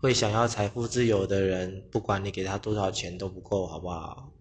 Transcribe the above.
会想要财富自由的人不管你给他多少钱都不够好不好？